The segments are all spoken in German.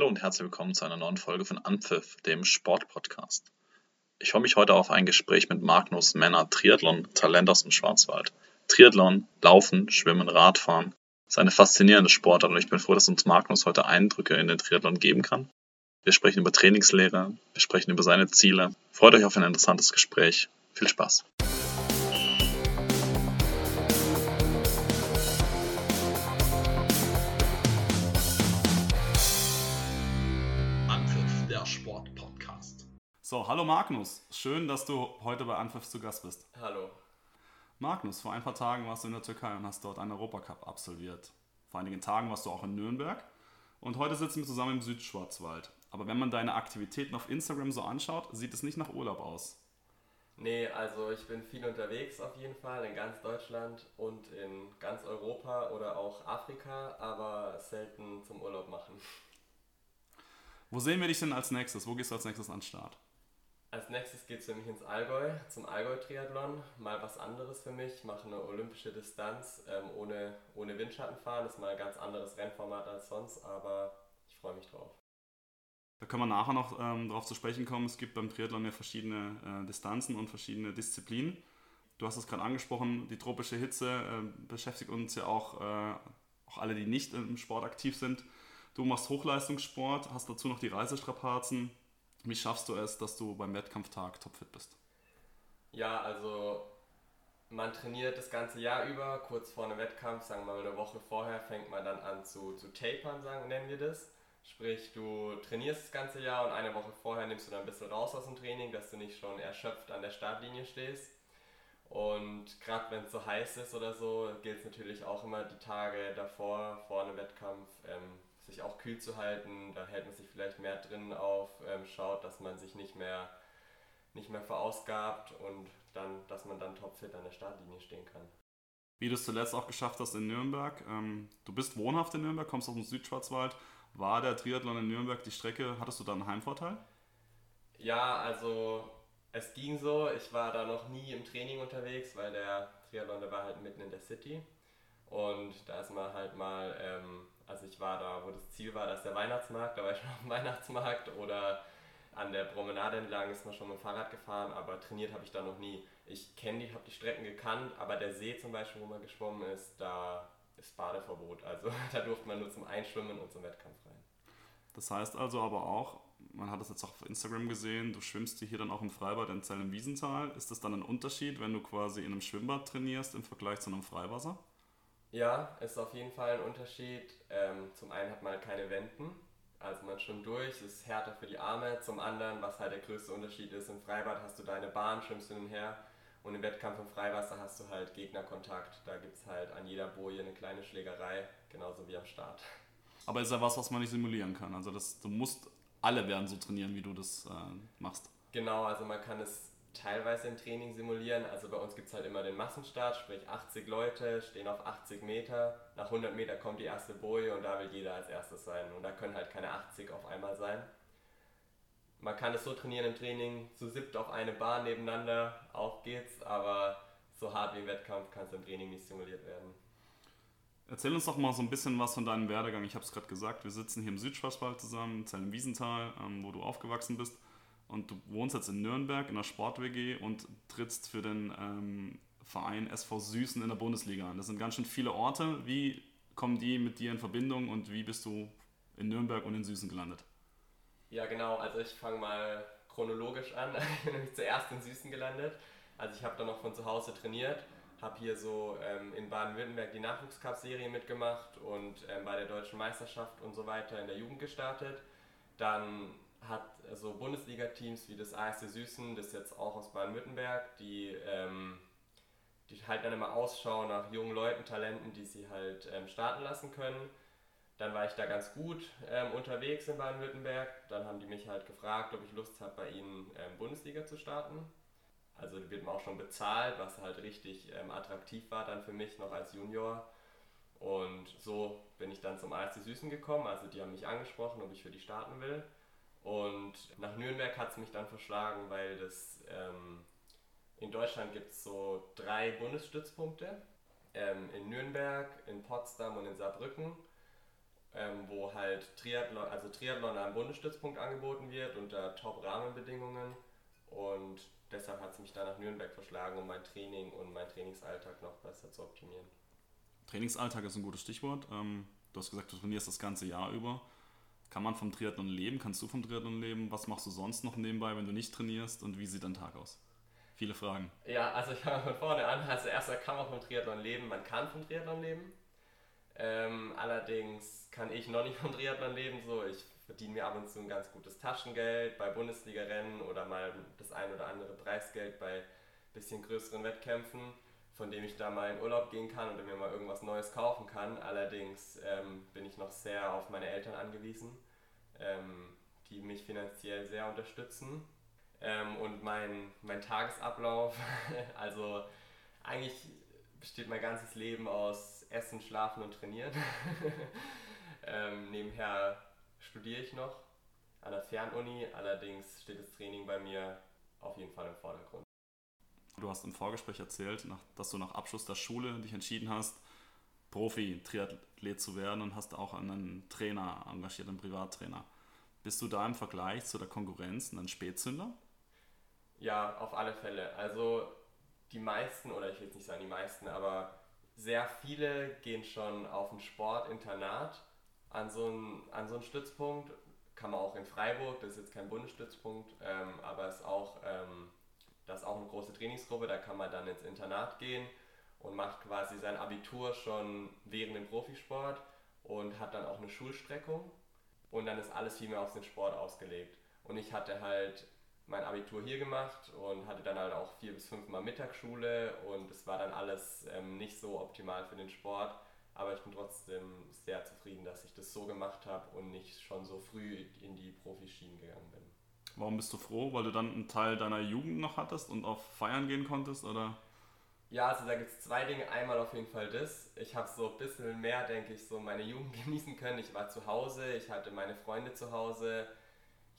Hallo und herzlich willkommen zu einer neuen Folge von Anpfiff, dem Sportpodcast. Ich freue mich heute auf ein Gespräch mit Magnus Männer, Triathlon-Talent aus dem Schwarzwald. Triathlon, Laufen, Schwimmen, Radfahren ist eine faszinierende Sportart und ich bin froh, dass uns Magnus heute Eindrücke in den Triathlon geben kann. Wir sprechen über Trainingslehre, wir sprechen über seine Ziele. Freut euch auf ein interessantes Gespräch. Viel Spaß. So, hallo Magnus. Schön, dass du heute bei Anpfiff zu Gast bist. Hallo. Magnus, vor ein paar Tagen warst du in der Türkei und hast dort einen Europacup absolviert. Vor einigen Tagen warst du auch in Nürnberg. Und heute sitzen wir zusammen im Südschwarzwald. Aber wenn man deine Aktivitäten auf Instagram so anschaut, sieht es nicht nach Urlaub aus. Nee, also ich bin viel unterwegs auf jeden Fall in ganz Deutschland und in ganz Europa oder auch Afrika, aber selten zum Urlaub machen. Wo sehen wir dich denn als nächstes? Wo gehst du als nächstes an den Start? Als nächstes geht es für mich ins Allgäu, zum Allgäu-Triathlon. Mal was anderes für mich, mache eine olympische Distanz ähm, ohne, ohne Windschatten fahren. Das ist mal ein ganz anderes Rennformat als sonst, aber ich freue mich drauf. Da können wir nachher noch ähm, darauf zu sprechen kommen. Es gibt beim Triathlon ja verschiedene äh, Distanzen und verschiedene Disziplinen. Du hast es gerade angesprochen, die tropische Hitze äh, beschäftigt uns ja auch, äh, auch alle, die nicht im Sport aktiv sind. Du machst Hochleistungssport, hast dazu noch die Reisestrapazen wie schaffst du es, dass du beim Wettkampftag topfit bist? Ja, also man trainiert das ganze Jahr über, kurz vor einem Wettkampf, sagen wir mal eine Woche vorher, fängt man dann an zu, zu tapern, sagen, nennen wir das. Sprich, du trainierst das ganze Jahr und eine Woche vorher nimmst du dann ein bisschen raus aus dem Training, dass du nicht schon erschöpft an der Startlinie stehst. Und gerade wenn es so heiß ist oder so, gilt es natürlich auch immer die Tage davor, vor einem Wettkampf, ähm, sich auch kühl zu halten. Da hält man sich vielleicht mehr drin auf, ähm, schaut, dass man sich nicht mehr, nicht mehr verausgabt und dann, dass man dann topfit an der Startlinie stehen kann. Wie du es zuletzt auch geschafft hast in Nürnberg. Ähm, du bist wohnhaft in Nürnberg, kommst aus dem Südschwarzwald. War der Triathlon in Nürnberg die Strecke, hattest du da einen Heimvorteil? Ja, also es ging so. Ich war da noch nie im Training unterwegs, weil der Triathlon, der war halt mitten in der City. Und da ist man halt mal ähm, also ich war da, wo das Ziel war, dass der Weihnachtsmarkt, da war ich schon auf dem Weihnachtsmarkt oder an der Promenade entlang ist man schon mit dem Fahrrad gefahren, aber trainiert habe ich da noch nie. Ich kenne die, habe die Strecken gekannt, aber der See zum Beispiel, wo man geschwommen ist, da ist Badeverbot. Also da durfte man nur zum Einschwimmen und zum Wettkampf rein. Das heißt also aber auch, man hat das jetzt auch auf Instagram gesehen, du schwimmst hier dann auch im Freibad in Zell im Wiesental. Ist das dann ein Unterschied, wenn du quasi in einem Schwimmbad trainierst im Vergleich zu einem Freiwasser? Ja, ist auf jeden Fall ein Unterschied. Ähm, zum einen hat man halt keine Wenden, also man schwimmt durch, es ist härter für die Arme. Zum anderen, was halt der größte Unterschied ist, im Freibad hast du deine Bahn, schwimmst hin und her. Und im Wettkampf im Freiwasser hast du halt Gegnerkontakt. Da gibt es halt an jeder Boje eine kleine Schlägerei, genauso wie am Start. Aber ist ja was, was man nicht simulieren kann. Also das, du musst, alle werden so trainieren, wie du das äh, machst. Genau, also man kann es teilweise im Training simulieren. Also bei uns gibt es halt immer den Massenstart, sprich 80 Leute stehen auf 80 Meter. Nach 100 Meter kommt die erste Boje und da will jeder als erstes sein. Und da können halt keine 80 auf einmal sein. Man kann es so trainieren im Training, zu siebt auf eine Bahn nebeneinander, auf geht's, aber so hart wie im Wettkampf kann es im Training nicht simuliert werden. Erzähl uns doch mal so ein bisschen was von deinem Werdegang. Ich habe es gerade gesagt, wir sitzen hier im Südschwarzwald zusammen, in Zell Wiesental, ähm, wo du aufgewachsen bist und du wohnst jetzt in Nürnberg in der Sport-WG und trittst für den ähm, Verein SV Süßen in der Bundesliga an. Das sind ganz schön viele Orte. Wie kommen die mit dir in Verbindung und wie bist du in Nürnberg und in Süßen gelandet? Ja, genau. Also ich fange mal chronologisch an. Ich bin nämlich zuerst in Süßen gelandet. Also ich habe da noch von zu Hause trainiert, habe hier so ähm, in Baden-Württemberg die Nachwuchscup-Serie mitgemacht und ähm, bei der deutschen Meisterschaft und so weiter in der Jugend gestartet. Dann hat so Bundesliga-Teams wie das ASC Süßen, das jetzt auch aus Baden-Württemberg, die, ähm, die halt dann immer Ausschau nach jungen Leuten, Talenten, die sie halt ähm, starten lassen können. Dann war ich da ganz gut ähm, unterwegs in Baden-Württemberg. Dann haben die mich halt gefragt, ob ich Lust habe, bei ihnen ähm, Bundesliga zu starten. Also wird man auch schon bezahlt, was halt richtig ähm, attraktiv war dann für mich noch als Junior. Und so bin ich dann zum ASC Süßen gekommen. Also die haben mich angesprochen, ob ich für die starten will. Und nach Nürnberg hat es mich dann verschlagen, weil das ähm, in Deutschland gibt es so drei Bundesstützpunkte. Ähm, in Nürnberg, in Potsdam und in Saarbrücken. ähm, wo halt Triathlon, also Triathlon am Bundesstützpunkt angeboten wird unter Top-Rahmenbedingungen und deshalb hat es mich dann nach Nürnberg verschlagen, um mein Training und meinen Trainingsalltag noch besser zu optimieren. Trainingsalltag ist ein gutes Stichwort. Ähm, du hast gesagt, du trainierst das ganze Jahr über. Kann man vom Triathlon leben? Kannst du vom Triathlon leben? Was machst du sonst noch nebenbei, wenn du nicht trainierst? Und wie sieht dein Tag aus? Viele Fragen. Ja, also ich fange von vorne an. Also erstmal kann man vom Triathlon leben. Man kann vom Triathlon leben. Ähm, allerdings kann ich noch nicht vom Triathlon leben. So, ich verdiene mir ab und zu ein ganz gutes Taschengeld bei Bundesliga-Rennen oder mal das ein oder andere Preisgeld bei bisschen größeren Wettkämpfen, von dem ich da mal in Urlaub gehen kann oder mir mal irgendwas Neues kaufen kann. Allerdings ähm, bin ich noch sehr auf meine Eltern angewiesen, ähm, die mich finanziell sehr unterstützen. Ähm, und mein, mein Tagesablauf, also eigentlich besteht mein ganzes Leben aus Essen, Schlafen und Trainieren. ähm, nebenher studiere ich noch an der Fernuni, allerdings steht das Training bei mir auf jeden Fall im Vordergrund. Du hast im Vorgespräch erzählt, dass du nach Abschluss der Schule dich entschieden hast, Profi-Triathlet zu werden und hast auch einen Trainer engagiert, einen Privattrainer. Bist du da im Vergleich zu der Konkurrenz ein Spätzünder? Ja, auf alle Fälle. Also die meisten, oder ich will jetzt nicht sagen die meisten, aber sehr viele gehen schon auf ein Sportinternat an so einen, an so einen Stützpunkt. Kann man auch in Freiburg, das ist jetzt kein Bundesstützpunkt, ähm, aber ist auch, ähm, das ist auch eine große Trainingsgruppe, da kann man dann ins Internat gehen und macht quasi sein Abitur schon während dem Profisport und hat dann auch eine Schulstreckung und dann ist alles viel mehr auf den Sport ausgelegt. Und ich hatte halt mein Abitur hier gemacht und hatte dann halt auch vier bis fünf Mal Mittagsschule und es war dann alles ähm, nicht so optimal für den Sport. Aber ich bin trotzdem sehr zufrieden, dass ich das so gemacht habe und nicht schon so früh in die Profischienen gegangen bin. Warum bist du froh? Weil du dann einen Teil deiner Jugend noch hattest und auf Feiern gehen konntest, oder? Ja, also da gibt es zwei Dinge. Einmal auf jeden Fall das. Ich habe so ein bisschen mehr, denke ich, so meine Jugend genießen können. Ich war zu Hause, ich hatte meine Freunde zu Hause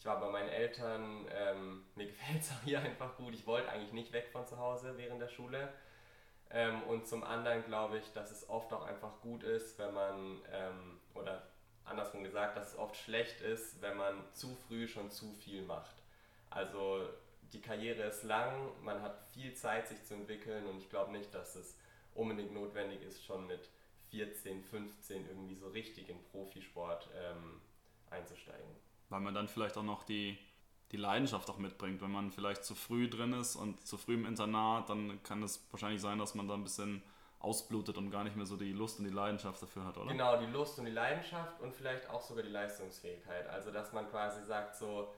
ich war bei meinen Eltern, ähm, mir gefällt es auch hier einfach gut. Ich wollte eigentlich nicht weg von zu Hause während der Schule. Ähm, und zum anderen glaube ich, dass es oft auch einfach gut ist, wenn man, ähm, oder andersrum gesagt, dass es oft schlecht ist, wenn man zu früh schon zu viel macht. Also die Karriere ist lang, man hat viel Zeit, sich zu entwickeln und ich glaube nicht, dass es unbedingt notwendig ist, schon mit 14, 15 irgendwie so richtig in Profisport ähm, einzusteigen weil man dann vielleicht auch noch die, die Leidenschaft auch mitbringt. Wenn man vielleicht zu früh drin ist und zu früh im Internat, dann kann es wahrscheinlich sein, dass man da ein bisschen ausblutet und gar nicht mehr so die Lust und die Leidenschaft dafür hat, oder? Genau, die Lust und die Leidenschaft und vielleicht auch sogar die Leistungsfähigkeit. Also dass man quasi sagt so,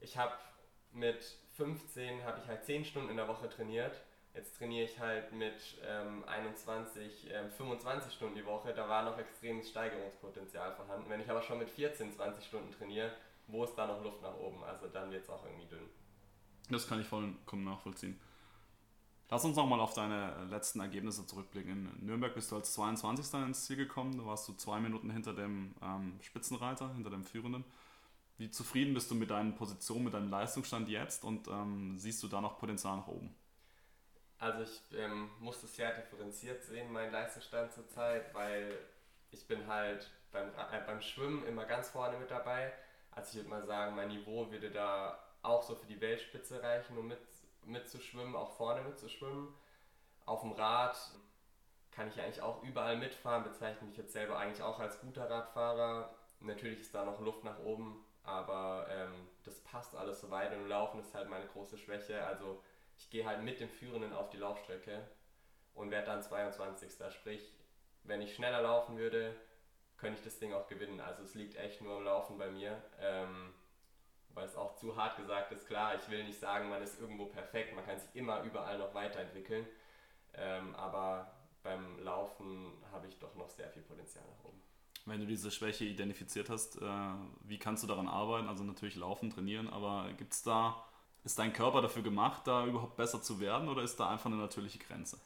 ich habe mit 15 habe ich halt 10 Stunden in der Woche trainiert. Jetzt trainiere ich halt mit ähm, 21, ähm, 25 Stunden die Woche. Da war noch extremes Steigerungspotenzial vorhanden. Wenn ich aber schon mit 14, 20 Stunden trainiere, wo ist da noch Luft nach oben? Also dann wird es auch irgendwie dünn. Das kann ich vollkommen nachvollziehen. Lass uns nochmal auf deine letzten Ergebnisse zurückblicken. In Nürnberg bist du als 22. ins Ziel gekommen. Da warst du zwei Minuten hinter dem ähm, Spitzenreiter, hinter dem Führenden. Wie zufrieden bist du mit deinen Positionen, mit deinem Leistungsstand jetzt und ähm, siehst du da noch Potenzial nach oben? Also ich ähm, muss das sehr differenziert sehen, mein Leistungsstand zurzeit, weil ich bin halt beim, äh, beim Schwimmen immer ganz vorne mit dabei. Also ich würde mal sagen, mein Niveau würde da auch so für die Weltspitze reichen, um mit, mitzuschwimmen, auch vorne mitzuschwimmen. Auf dem Rad kann ich eigentlich auch überall mitfahren, bezeichne mich jetzt selber eigentlich auch als guter Radfahrer. Natürlich ist da noch Luft nach oben, aber ähm, das passt alles so weit und Laufen ist halt meine große Schwäche. Also ich gehe halt mit dem Führenden auf die Laufstrecke und werde dann 22. Sprich, wenn ich schneller laufen würde, könnte ich das Ding auch gewinnen. Also es liegt echt nur am Laufen bei mir. Ähm, weil es auch zu hart gesagt ist, klar, ich will nicht sagen, man ist irgendwo perfekt, man kann sich immer überall noch weiterentwickeln. Ähm, aber beim Laufen habe ich doch noch sehr viel Potenzial nach oben. Wenn du diese Schwäche identifiziert hast, äh, wie kannst du daran arbeiten? Also natürlich laufen, trainieren, aber gibt es da ist dein Körper dafür gemacht, da überhaupt besser zu werden oder ist da einfach eine natürliche Grenze?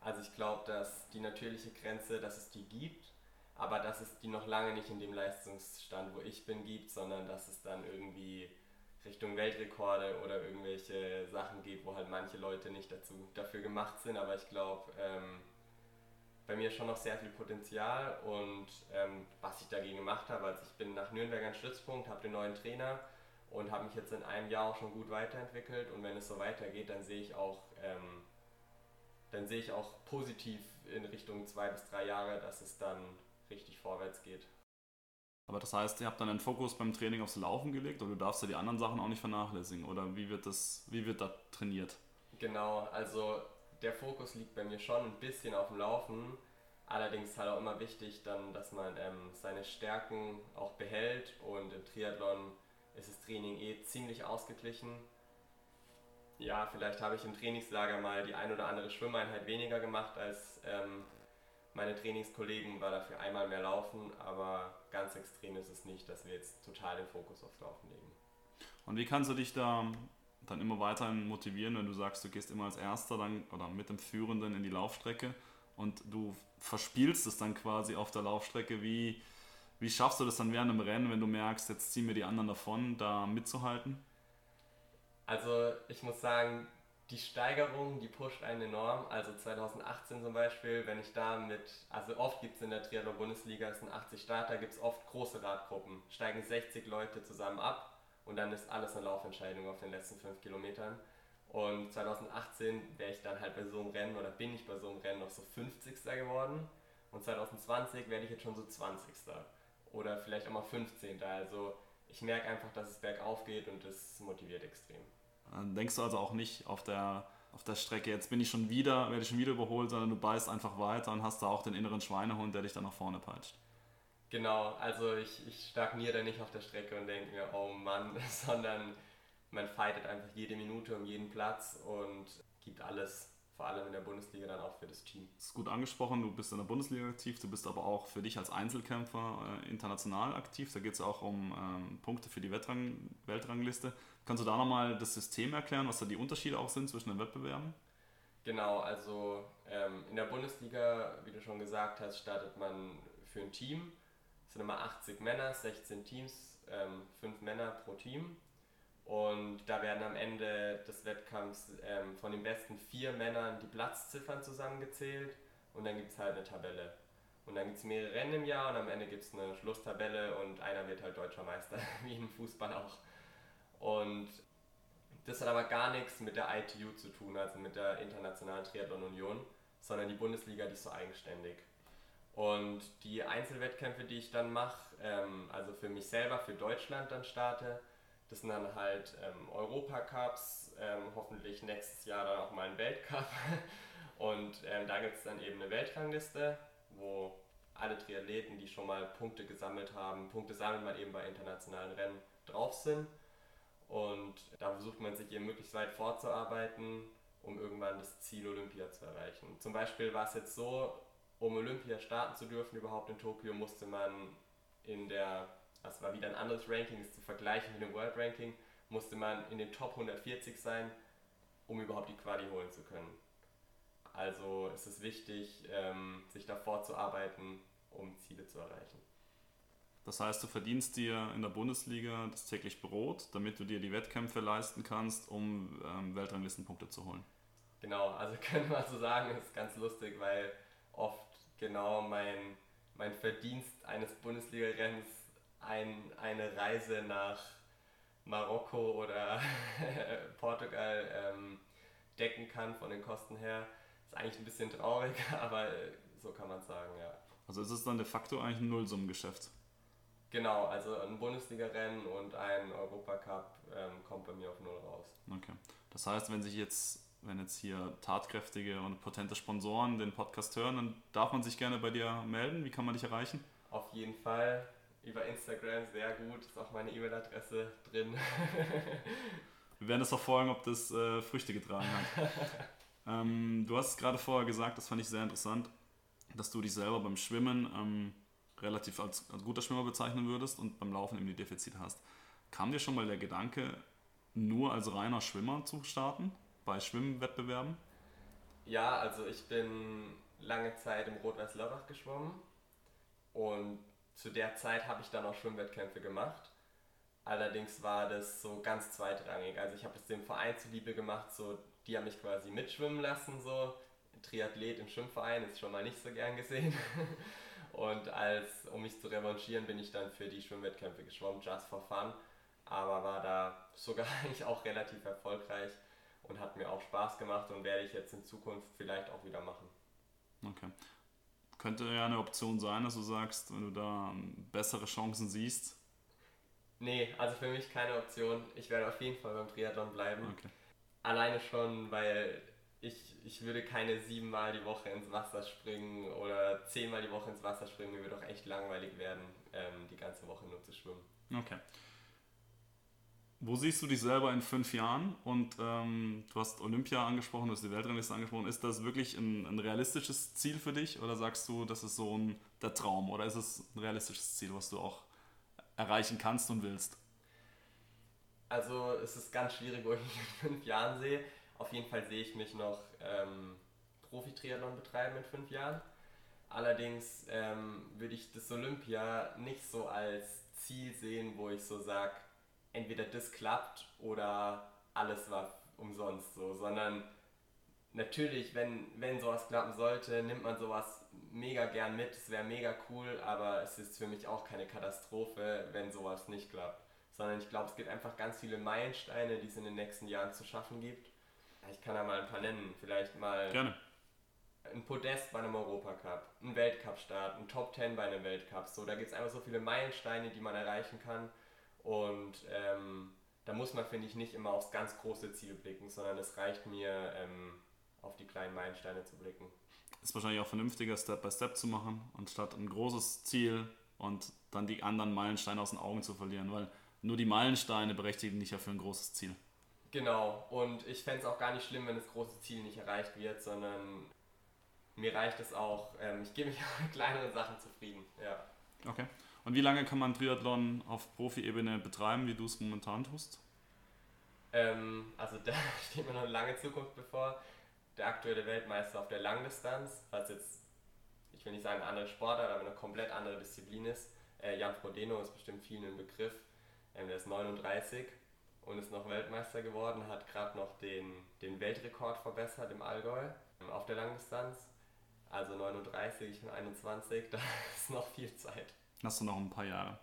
Also ich glaube, dass die natürliche Grenze, dass es die gibt, aber dass es die noch lange nicht in dem Leistungsstand, wo ich bin, gibt, sondern dass es dann irgendwie Richtung Weltrekorde oder irgendwelche Sachen geht, wo halt manche Leute nicht dazu, dafür gemacht sind. Aber ich glaube, ähm, bei mir schon noch sehr viel Potenzial und ähm, was ich dagegen gemacht habe, also ich bin nach Nürnberg ein Stützpunkt, habe den neuen Trainer und habe mich jetzt in einem Jahr auch schon gut weiterentwickelt und wenn es so weitergeht, dann sehe ich auch, ähm, dann sehe ich auch positiv in Richtung zwei bis drei Jahre, dass es dann richtig vorwärts geht. Aber das heißt, ihr habt dann einen Fokus beim Training aufs Laufen gelegt oder du darfst ja die anderen Sachen auch nicht vernachlässigen oder wie wird das, wie wird da trainiert? Genau, also der Fokus liegt bei mir schon ein bisschen auf dem Laufen. Allerdings ist halt auch immer wichtig, dann, dass man ähm, seine Stärken auch behält und im Triathlon ist das Training eh ziemlich ausgeglichen. Ja, vielleicht habe ich im Trainingslager mal die ein oder andere Schwimmeinheit weniger gemacht als ähm, meine Trainingskollegen, war dafür einmal mehr laufen, aber ganz extrem ist es nicht, dass wir jetzt total den Fokus aufs Laufen legen. Und wie kannst du dich da dann immer weiterhin motivieren, wenn du sagst, du gehst immer als Erster dann oder mit dem Führenden in die Laufstrecke und du verspielst es dann quasi auf der Laufstrecke? Wie, wie schaffst du das dann während dem Rennen, wenn du merkst, jetzt ziehen wir die anderen davon, da mitzuhalten? Also ich muss sagen, die Steigerung, die pusht einen enorm. Also 2018 zum Beispiel, wenn ich da mit, also oft gibt es in der Triathlon-Bundesliga, es sind 80 Starter, gibt es oft große Radgruppen. Steigen 60 Leute zusammen ab und dann ist alles eine Laufentscheidung auf den letzten 5 Kilometern. Und 2018 wäre ich dann halt bei so einem Rennen oder bin ich bei so einem Rennen noch so 50. geworden. Und 2020 werde ich jetzt schon so 20. Oder vielleicht auch mal 15. Also ich merke einfach, dass es bergauf geht und das motiviert extrem. Dann denkst du also auch nicht auf der, auf der Strecke, jetzt bin ich schon wieder, werde ich schon wieder überholt, sondern du beißt einfach weiter und hast da auch den inneren Schweinehund, der dich dann nach vorne peitscht. Genau, also ich, ich stagniere da nicht auf der Strecke und denke mir, oh Mann, sondern man fightet einfach jede Minute um jeden Platz und gibt alles vor allem in der Bundesliga dann auch für das Team. Das ist gut angesprochen, du bist in der Bundesliga aktiv, du bist aber auch für dich als Einzelkämpfer äh, international aktiv. Da geht es auch um ähm, Punkte für die Weltrang Weltrangliste. Kannst du da nochmal das System erklären, was da die Unterschiede auch sind zwischen den Wettbewerben? Genau, also ähm, in der Bundesliga, wie du schon gesagt hast, startet man für ein Team. Es sind immer 80 Männer, 16 Teams, ähm, 5 Männer pro Team. Und da werden am Ende des Wettkampfs ähm, von den besten vier Männern die Platzziffern zusammengezählt und dann gibt es halt eine Tabelle. Und dann gibt es mehrere Rennen im Jahr und am Ende gibt es eine Schlusstabelle und einer wird halt deutscher Meister, wie im Fußball auch. Und das hat aber gar nichts mit der ITU zu tun, also mit der Internationalen Triathlon Union, sondern die Bundesliga, die ist so eigenständig. Und die Einzelwettkämpfe, die ich dann mache, ähm, also für mich selber, für Deutschland dann starte, das sind dann halt ähm, Europacups, ähm, hoffentlich nächstes Jahr dann auch mal ein Weltcup. Und ähm, da gibt es dann eben eine Weltrangliste, wo alle Triathleten, die schon mal Punkte gesammelt haben, Punkte sammelt man eben bei internationalen Rennen, drauf sind. Und da versucht man sich eben möglichst weit vorzuarbeiten, um irgendwann das Ziel Olympia zu erreichen. Zum Beispiel war es jetzt so, um Olympia starten zu dürfen, überhaupt in Tokio, musste man in der das war wieder ein anderes Ranking, das zu vergleichen mit dem World Ranking, musste man in den Top 140 sein, um überhaupt die Quali holen zu können. Also ist es wichtig, ähm, sich davor zu arbeiten, um Ziele zu erreichen. Das heißt, du verdienst dir in der Bundesliga das täglich Brot, damit du dir die Wettkämpfe leisten kannst, um ähm, Weltranglistenpunkte zu holen. Genau, also könnte man so sagen, ist ganz lustig, weil oft genau mein, mein Verdienst eines Bundesliga-Rennens ein, eine Reise nach Marokko oder Portugal ähm, decken kann von den Kosten her. Ist eigentlich ein bisschen traurig, aber so kann man sagen, ja. Also ist es dann de facto eigentlich ein Nullsummengeschäft? Genau, also ein Bundesliga-Rennen und ein Europacup ähm, kommt bei mir auf Null raus. Okay. Das heißt, wenn sich jetzt, wenn jetzt hier tatkräftige und potente Sponsoren den Podcast hören, dann darf man sich gerne bei dir melden. Wie kann man dich erreichen? Auf jeden Fall über Instagram sehr gut. Ist auch meine E-Mail-Adresse drin. Wir werden es verfolgen, ob das äh, Früchte getragen hat. ähm, du hast gerade vorher gesagt, das fand ich sehr interessant, dass du dich selber beim Schwimmen ähm, relativ als, als guter Schwimmer bezeichnen würdest und beim Laufen eben die Defizite hast. Kam dir schon mal der Gedanke, nur als reiner Schwimmer zu starten bei Schwimmwettbewerben? Ja, also ich bin lange Zeit im Rot-Weiß-Lörrach geschwommen und zu der Zeit habe ich dann auch Schwimmwettkämpfe gemacht. Allerdings war das so ganz zweitrangig. Also ich habe es dem Verein zuliebe gemacht, so die haben mich quasi mitschwimmen lassen, so Triathlet im Schwimmverein ist schon mal nicht so gern gesehen. Und als, um mich zu revanchieren, bin ich dann für die Schwimmwettkämpfe geschwommen, just for fun. Aber war da sogar eigentlich auch relativ erfolgreich und hat mir auch Spaß gemacht und werde ich jetzt in Zukunft vielleicht auch wieder machen. Okay. Könnte ja eine Option sein, dass du sagst, wenn du da bessere Chancen siehst. Nee, also für mich keine Option. Ich werde auf jeden Fall beim Triathlon bleiben. Okay. Alleine schon, weil ich, ich würde keine siebenmal die Woche ins Wasser springen oder zehnmal die Woche ins Wasser springen. Mir würde auch echt langweilig werden, ähm, die ganze Woche nur zu schwimmen. Okay. Wo siehst du dich selber in fünf Jahren? Und ähm, du hast Olympia angesprochen, du hast die Weltrangliste angesprochen. Ist das wirklich ein, ein, realistisches Ziel für dich oder sagst du, das ist so ein, der Traum oder ist es ein realistisches Ziel, was du auch erreichen kannst und willst? Also es ist ganz schwierig, wo ich mich in fünf Jahren sehe. Auf jeden Fall sehe ich mich noch ähm, Profi-Triathlon betreiben in fünf Jahren. Allerdings ähm, würde ich das Olympia nicht so als Ziel sehen, wo ich so sage, entweder das klappt oder alles war umsonst so, sondern natürlich, wenn, wenn sowas klappen sollte, nimmt man sowas mega gern mit, es wäre mega cool, aber es ist für mich auch keine Katastrophe, wenn sowas nicht klappt. Sondern ich glaube, es gibt einfach ganz viele Meilensteine, die es in den nächsten Jahren zu schaffen gibt. Ich kann da mal ein paar nennen. Vielleicht mal Gerne. ein Podest bei einem Europacup, ein Weltcup-Start, ein Top 10 bei einem Weltcup. So, da gibt es einfach so viele Meilensteine, die man erreichen kann. Und ähm, da muss man, finde ich, nicht immer aufs ganz große Ziel blicken, sondern es reicht mir, ähm, auf die kleinen Meilensteine zu blicken. Ist wahrscheinlich auch vernünftiger, Step by Step zu machen, anstatt ein großes Ziel und dann die anderen Meilensteine aus den Augen zu verlieren, weil nur die Meilensteine berechtigen dich ja für ein großes Ziel. Genau, und ich fände es auch gar nicht schlimm, wenn das große Ziel nicht erreicht wird, sondern mir reicht es auch, ähm, ich gebe mich auch mit kleineren Sachen zufrieden. Ja. Okay. Und wie lange kann man Triathlon auf Profi-Ebene betreiben, wie du es momentan tust? Ähm, also da steht mir noch eine lange Zukunft bevor. Der aktuelle Weltmeister auf der Langdistanz, was jetzt, ich will nicht sagen eine andere Sportart, aber eine komplett andere Disziplin ist. Äh, Jan Frodeno ist bestimmt vielen ein Begriff. Ähm, der ist 39 und ist noch Weltmeister geworden, hat gerade noch den, den Weltrekord verbessert im Allgäu ähm, auf der Langdistanz. Also 39, ich bin 21, da ist noch viel Zeit hast du noch ein paar Jahre.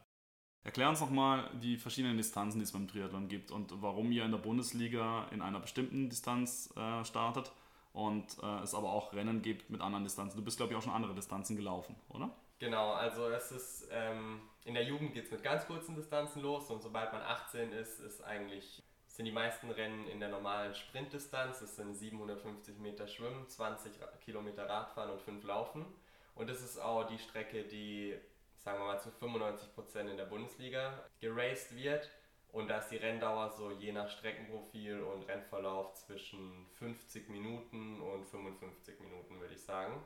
Erklär uns nochmal die verschiedenen Distanzen, die es beim Triathlon gibt und warum ihr in der Bundesliga in einer bestimmten Distanz äh, startet und äh, es aber auch Rennen gibt mit anderen Distanzen. Du bist, glaube ich, auch schon andere Distanzen gelaufen, oder? Genau, also es ist ähm, in der Jugend geht es mit ganz kurzen Distanzen los und sobald man 18 ist, ist eigentlich sind die meisten Rennen in der normalen Sprintdistanz. Es sind 750 Meter Schwimmen, 20 Kilometer Radfahren und 5 Laufen. Und das ist auch die Strecke, die sagen wir mal zu 95% in der Bundesliga geraced wird. Und da ist die Renndauer so je nach Streckenprofil und Rennverlauf zwischen 50 Minuten und 55 Minuten, würde ich sagen.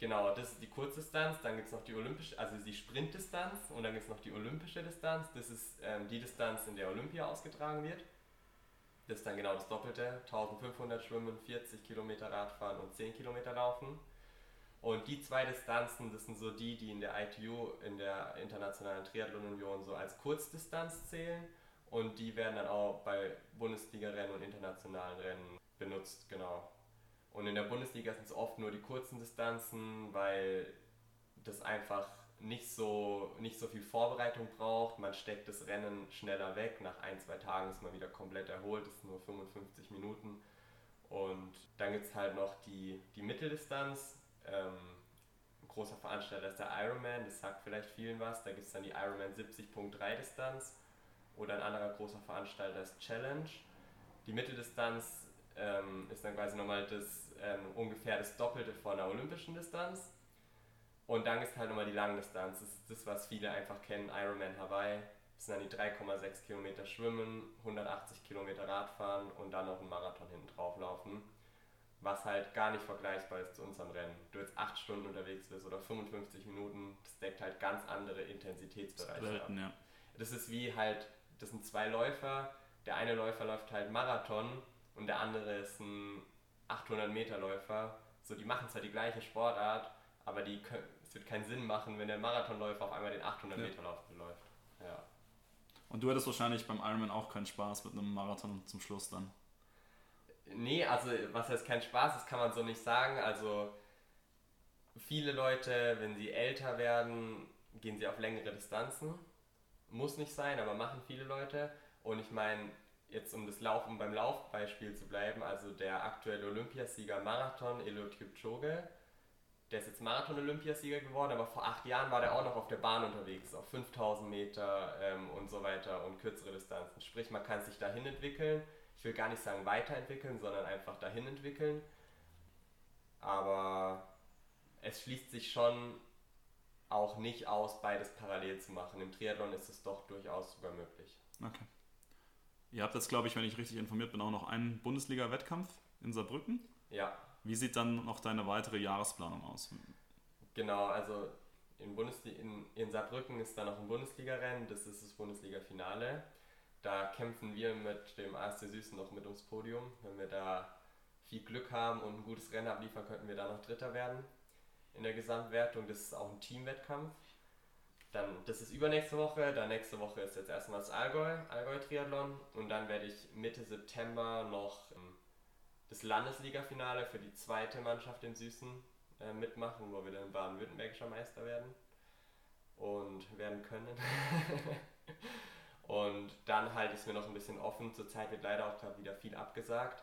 Genau, das ist die Kurzdistanz. Dann gibt es noch die olympische, also die Sprintdistanz und dann gibt es noch die olympische Distanz. Das ist ähm, die Distanz, in der Olympia ausgetragen wird. Das ist dann genau das Doppelte. 1500 Schwimmen, 40 Kilometer Radfahren und 10 Kilometer Laufen. Und die zwei Distanzen, das sind so die, die in der ITU, in der Internationalen Triathlon Union, so als Kurzdistanz zählen. Und die werden dann auch bei Bundesliga-Rennen und internationalen Rennen benutzt, genau. Und in der Bundesliga sind es oft nur die kurzen Distanzen, weil das einfach nicht so, nicht so viel Vorbereitung braucht. Man steckt das Rennen schneller weg. Nach ein, zwei Tagen ist man wieder komplett erholt. Das sind nur 55 Minuten. Und dann gibt es halt noch die, die Mitteldistanz ähm, ein großer Veranstalter ist der Ironman, das sagt vielleicht vielen was. Da gibt es dann die Ironman 70.3 Distanz oder ein anderer großer Veranstalter ist Challenge. Die Mitteldistanz ähm, ist dann quasi nochmal das, ähm, ungefähr das Doppelte von der olympischen Distanz. Und dann ist halt nochmal die Langdistanz. Das ist das, was viele einfach kennen, Ironman Hawaii. Das sind dann die 3,6 Kilometer Schwimmen, 180 Kilometer Radfahren und dann noch einen Marathon hinten drauf laufen was halt gar nicht vergleichbar ist zu unserem Rennen. Du jetzt 8 Stunden unterwegs bist oder 55 Minuten, das deckt halt ganz andere Intensitätsbereiche Welten, ab. Ja. Das ist wie halt, das sind zwei Läufer, der eine Läufer läuft halt Marathon und der andere ist ein 800 Meter Läufer. So, die machen zwar die gleiche Sportart, aber die können, es wird keinen Sinn machen, wenn der Marathonläufer auf einmal den 800 Meter Lauf läuft. Ja. Und du hättest wahrscheinlich beim Ironman auch keinen Spaß mit einem Marathon zum Schluss dann. Nee, also was heißt kein Spaß, das kann man so nicht sagen. Also viele Leute, wenn sie älter werden, gehen sie auf längere Distanzen. Muss nicht sein, aber machen viele Leute. Und ich meine, jetzt um das Laufen beim Laufbeispiel zu bleiben, also der aktuelle Olympiasieger Marathon, Eliud Kipchoge, der ist jetzt Marathon-Olympiasieger geworden, aber vor acht Jahren war der auch noch auf der Bahn unterwegs, auf 5000 Meter ähm, und so weiter und kürzere Distanzen. Sprich, man kann sich dahin entwickeln. Ich will gar nicht sagen weiterentwickeln, sondern einfach dahin entwickeln. Aber es schließt sich schon auch nicht aus, beides parallel zu machen. Im Triathlon ist es doch durchaus sogar möglich. Okay. Ihr habt jetzt, glaube ich, wenn ich richtig informiert bin, auch noch einen Bundesliga-Wettkampf in Saarbrücken. Ja. Wie sieht dann noch deine weitere Jahresplanung aus? Genau, also in, Bundesli in, in Saarbrücken ist da noch ein Bundesliga-Rennen, das ist das Bundesliga-Finale. Da kämpfen wir mit dem ASC Süßen noch mit ums Podium. Wenn wir da viel Glück haben und ein gutes Rennen abliefern, könnten wir da noch Dritter werden in der Gesamtwertung. Das ist auch ein Teamwettkampf. Dann, das ist übernächste Woche, dann nächste Woche ist jetzt erstmal das Allgäu, Allgäu-Triathlon und dann werde ich Mitte September noch ähm, das Landesliga-Finale für die zweite Mannschaft im Süßen äh, mitmachen, wo wir dann baden-württembergischer Meister werden und werden können. und dann halte ich es mir noch ein bisschen offen. Zurzeit wird leider auch gerade wieder viel abgesagt.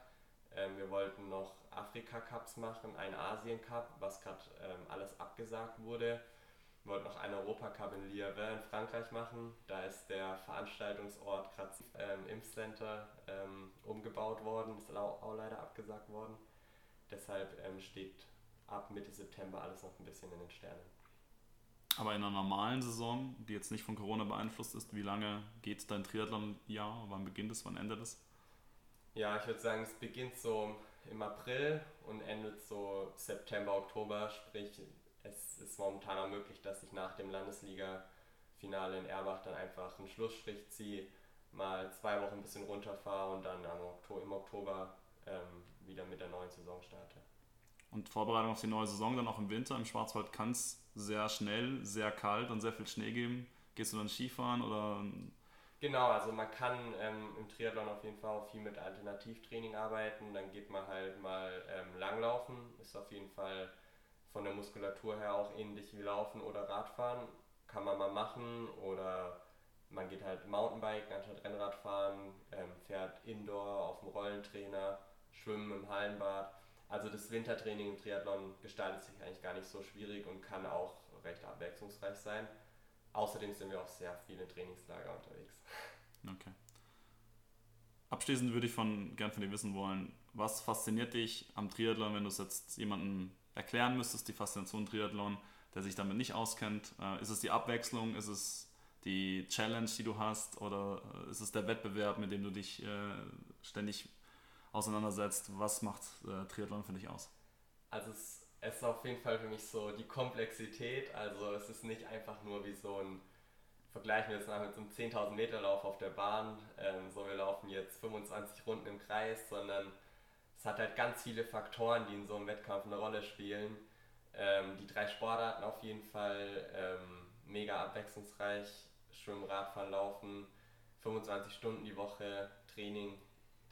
Ähm, wir wollten noch Afrika-Cups machen, einen Asien-Cup, was gerade ähm, alles abgesagt wurde wollten noch einen Europacup in Lièvre in Frankreich machen. Da ist der Veranstaltungsort gerade ähm, im Center ähm, umgebaut worden, ist auch, auch, leider abgesagt worden. Deshalb ähm, steht ab Mitte September alles noch ein bisschen in den Sternen. Aber in einer normalen Saison, die jetzt nicht von Corona beeinflusst ist, wie lange geht dein Triathlon-Jahr? Wann beginnt es, wann endet es? Ja, ich würde sagen, es beginnt so im April und endet so September, Oktober, sprich es ist momentan auch möglich, dass ich nach dem Landesliga-Finale in Erbach dann einfach einen Schlussstrich ziehe, mal zwei Wochen ein bisschen runterfahre und dann im Oktober ähm, wieder mit der neuen Saison starte. Und Vorbereitung auf die neue Saison dann auch im Winter. Im Schwarzwald kann es sehr schnell, sehr kalt und sehr viel Schnee geben. Gehst du dann Skifahren oder? Genau, also man kann ähm, im Triathlon auf jeden Fall auch viel mit Alternativtraining arbeiten. Dann geht man halt mal ähm, langlaufen. Ist auf jeden Fall von der Muskulatur her auch ähnlich wie Laufen oder Radfahren. Kann man mal machen oder man geht halt Mountainbiken anstatt Rennradfahren, ähm, fährt Indoor auf dem Rollentrainer, Schwimmen im Hallenbad. Also das Wintertraining im Triathlon gestaltet sich eigentlich gar nicht so schwierig und kann auch recht abwechslungsreich sein. Außerdem sind wir auch sehr viele Trainingslager unterwegs. Okay. Abschließend würde ich von, gern von dir wissen wollen, was fasziniert dich am Triathlon, wenn du es jetzt jemandem erklären müsstest, die Faszination Triathlon, der sich damit nicht auskennt? Äh, ist es die Abwechslung? Ist es die Challenge, die du hast? Oder äh, ist es der Wettbewerb, mit dem du dich äh, ständig auseinandersetzt? Was macht äh, Triathlon für dich aus? Also es, es ist auf jeden Fall für mich so die Komplexität. Also es ist nicht einfach nur wie so ein vergleichen wir jetzt mal mit so einem 10.000 Meter Lauf auf der Bahn, ähm, so wir laufen jetzt 25 Runden im Kreis, sondern es hat halt ganz viele Faktoren, die in so einem Wettkampf eine Rolle spielen. Ähm, die drei Sportarten auf jeden Fall ähm, mega abwechslungsreich. Schwimmen, Radfahren, Laufen, 25 Stunden die Woche Training.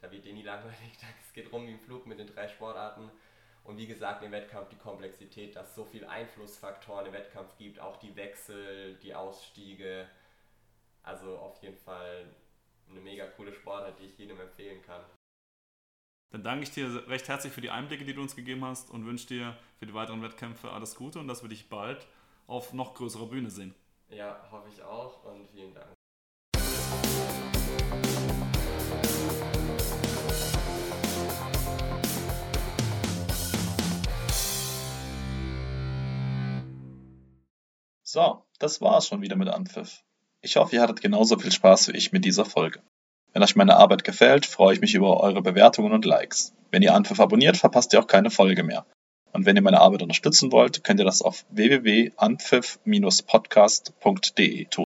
Da wird dir nie langweilig. Es geht rum wie im Flug mit den drei Sportarten. Und wie gesagt, im Wettkampf die Komplexität, dass es so viele Einflussfaktoren im Wettkampf gibt, auch die Wechsel, die Ausstiege. Also auf jeden Fall eine mega coole Sportart, die ich jedem empfehlen kann. Dann danke ich dir recht herzlich für die Einblicke, die du uns gegeben hast und wünsche dir für die weiteren Wettkämpfe alles Gute und dass wir dich bald auf noch größerer Bühne sehen. Ja, hoffe ich auch und vielen Dank. So, das war's schon wieder mit Anpfiff. Ich hoffe, ihr hattet genauso viel Spaß wie ich mit dieser Folge. Wenn euch meine Arbeit gefällt, freue ich mich über eure Bewertungen und Likes. Wenn ihr Anpfiff abonniert, verpasst ihr auch keine Folge mehr. Und wenn ihr meine Arbeit unterstützen wollt, könnt ihr das auf www.anpfiff-podcast.de tun.